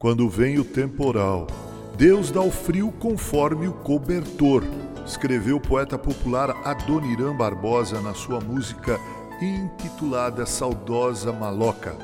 Quando vem o temporal, Deus dá o frio conforme o cobertor, escreveu o poeta popular Adoniran Barbosa na sua música intitulada Saudosa Maloca.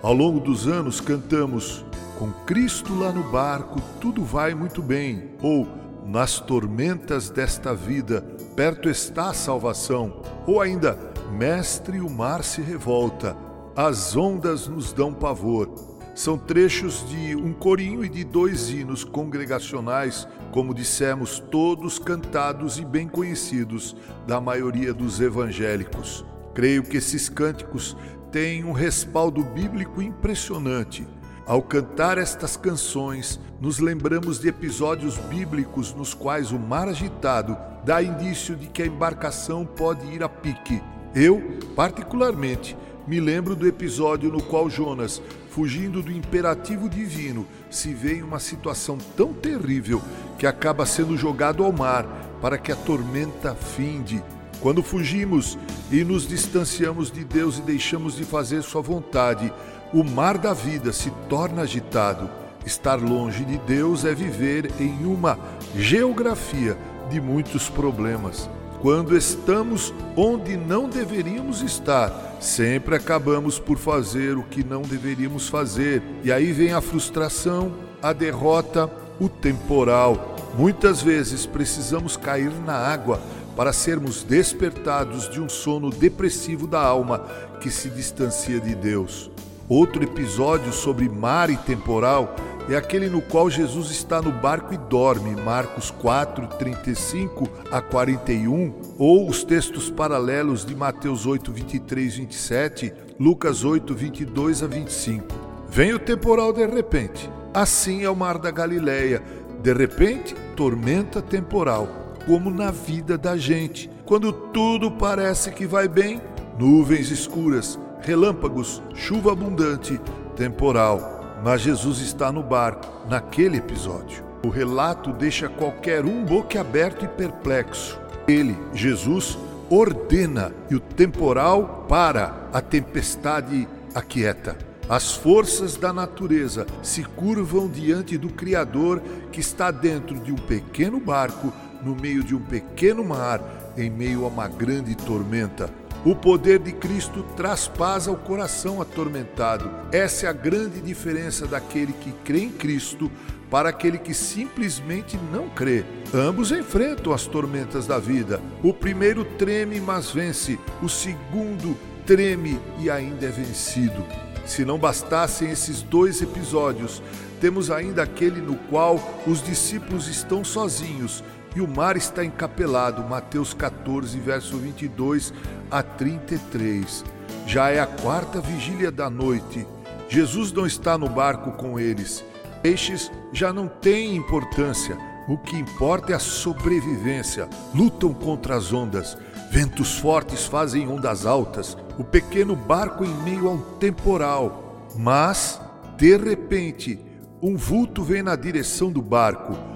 Ao longo dos anos cantamos Com Cristo lá no barco tudo vai muito bem, ou Nas tormentas desta vida perto está a salvação, ou ainda Mestre, o mar se revolta, as ondas nos dão pavor. São trechos de um corinho e de dois hinos congregacionais, como dissemos, todos cantados e bem conhecidos da maioria dos evangélicos. Creio que esses cânticos têm um respaldo bíblico impressionante. Ao cantar estas canções, nos lembramos de episódios bíblicos nos quais o mar agitado dá indício de que a embarcação pode ir a pique. Eu, particularmente, me lembro do episódio no qual Jonas, fugindo do imperativo divino, se vê em uma situação tão terrível que acaba sendo jogado ao mar para que a tormenta finde. Quando fugimos e nos distanciamos de Deus e deixamos de fazer Sua vontade, o mar da vida se torna agitado. Estar longe de Deus é viver em uma geografia de muitos problemas. Quando estamos onde não deveríamos estar, sempre acabamos por fazer o que não deveríamos fazer. E aí vem a frustração, a derrota, o temporal. Muitas vezes precisamos cair na água para sermos despertados de um sono depressivo da alma que se distancia de Deus. Outro episódio sobre mar e temporal é aquele no qual Jesus está no barco e dorme, Marcos 4, 35 a 41, ou os textos paralelos de Mateus 8, 23, 27, Lucas 8, 22 a 25. Vem o temporal de repente. Assim é o mar da Galileia. De repente, tormenta temporal, como na vida da gente. Quando tudo parece que vai bem, nuvens escuras, relâmpagos, chuva abundante, temporal mas Jesus está no barco naquele episódio. O relato deixa qualquer um boquiaberto e perplexo. Ele, Jesus, ordena e o temporal para, a tempestade aquieta. As forças da natureza se curvam diante do Criador que está dentro de um pequeno barco, no meio de um pequeno mar, em meio a uma grande tormenta. O poder de Cristo traz paz ao coração atormentado. Essa é a grande diferença daquele que crê em Cristo para aquele que simplesmente não crê. Ambos enfrentam as tormentas da vida. O primeiro treme, mas vence. O segundo treme e ainda é vencido. Se não bastassem esses dois episódios, temos ainda aquele no qual os discípulos estão sozinhos e o mar está encapelado. Mateus 14, verso 22 a 33. Já é a quarta vigília da noite. Jesus não está no barco com eles. Peixes já não têm importância. O que importa é a sobrevivência. Lutam contra as ondas. Ventos fortes fazem ondas altas. O pequeno barco em meio a um temporal. Mas, de repente, um vulto vem na direção do barco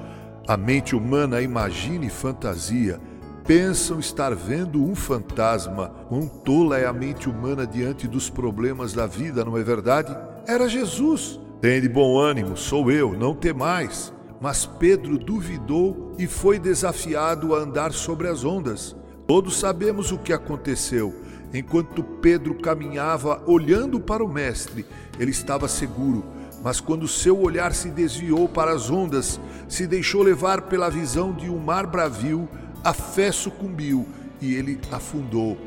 a mente humana imagina e fantasia, pensam estar vendo um fantasma. Quão tola é a mente humana diante dos problemas da vida, não é verdade? Era Jesus. Tem de bom ânimo, sou eu, não temais. Mas Pedro duvidou e foi desafiado a andar sobre as ondas. Todos sabemos o que aconteceu. Enquanto Pedro caminhava olhando para o Mestre, ele estava seguro mas quando seu olhar se desviou para as ondas, se deixou levar pela visão de um mar bravio, a fé sucumbiu e ele afundou.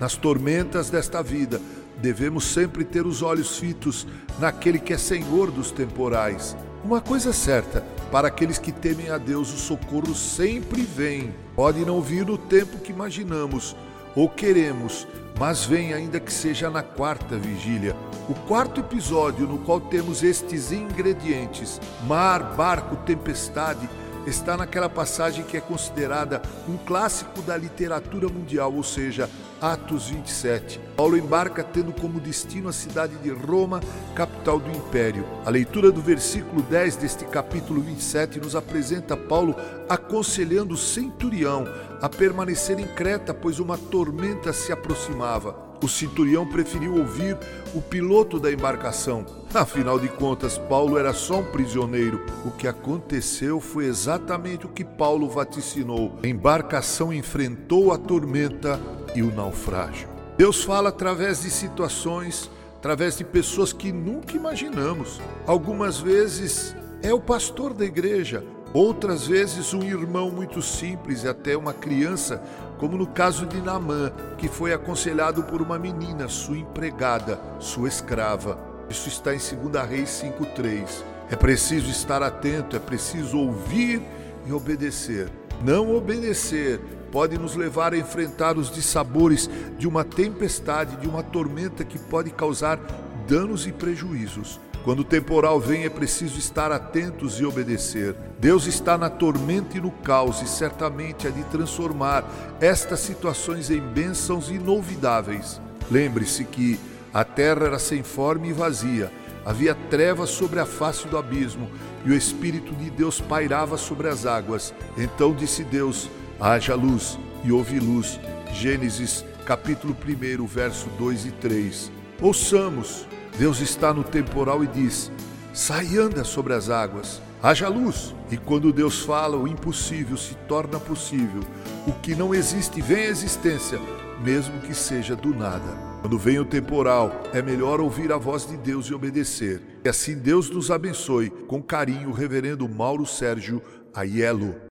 Nas tormentas desta vida, devemos sempre ter os olhos fitos naquele que é Senhor dos temporais. Uma coisa é certa: para aqueles que temem a Deus, o socorro sempre vem. Pode não vir no tempo que imaginamos ou queremos, mas vem ainda que seja na quarta vigília. O quarto episódio no qual temos estes ingredientes: mar, barco, tempestade está naquela passagem que é considerada um clássico da literatura mundial, ou seja, Atos 27. Paulo embarca tendo como destino a cidade de Roma, capital do império. A leitura do versículo 10 deste capítulo 27 nos apresenta Paulo aconselhando o centurião a permanecer em Creta, pois uma tormenta se aproximava. O centurião preferiu ouvir o piloto da embarcação. Afinal de contas, Paulo era só um prisioneiro. O que aconteceu foi exatamente o que Paulo vaticinou. A embarcação enfrentou a tormenta e o naufrágio. Deus fala através de situações, através de pessoas que nunca imaginamos. Algumas vezes é o pastor da igreja, outras vezes um irmão muito simples e até uma criança como no caso de Naamã, que foi aconselhado por uma menina, sua empregada, sua escrava. Isso está em 2 Reis 5:3. É preciso estar atento, é preciso ouvir e obedecer. Não obedecer pode nos levar a enfrentar os dissabores de uma tempestade, de uma tormenta que pode causar danos e prejuízos. Quando o temporal vem, é preciso estar atentos e obedecer. Deus está na tormenta e no caos e certamente há de transformar estas situações em bênçãos inolvidáveis. Lembre-se que a terra era sem forma e vazia, havia trevas sobre a face do abismo e o Espírito de Deus pairava sobre as águas. Então disse Deus: haja luz e houve luz. Gênesis capítulo 1, verso 2 e 3. Ouçamos Deus está no temporal e diz: sai e anda sobre as águas, haja luz. E quando Deus fala, o impossível se torna possível. O que não existe vem à existência, mesmo que seja do nada. Quando vem o temporal, é melhor ouvir a voz de Deus e obedecer. E assim Deus nos abençoe. Com carinho, Reverendo Mauro Sérgio Aiello.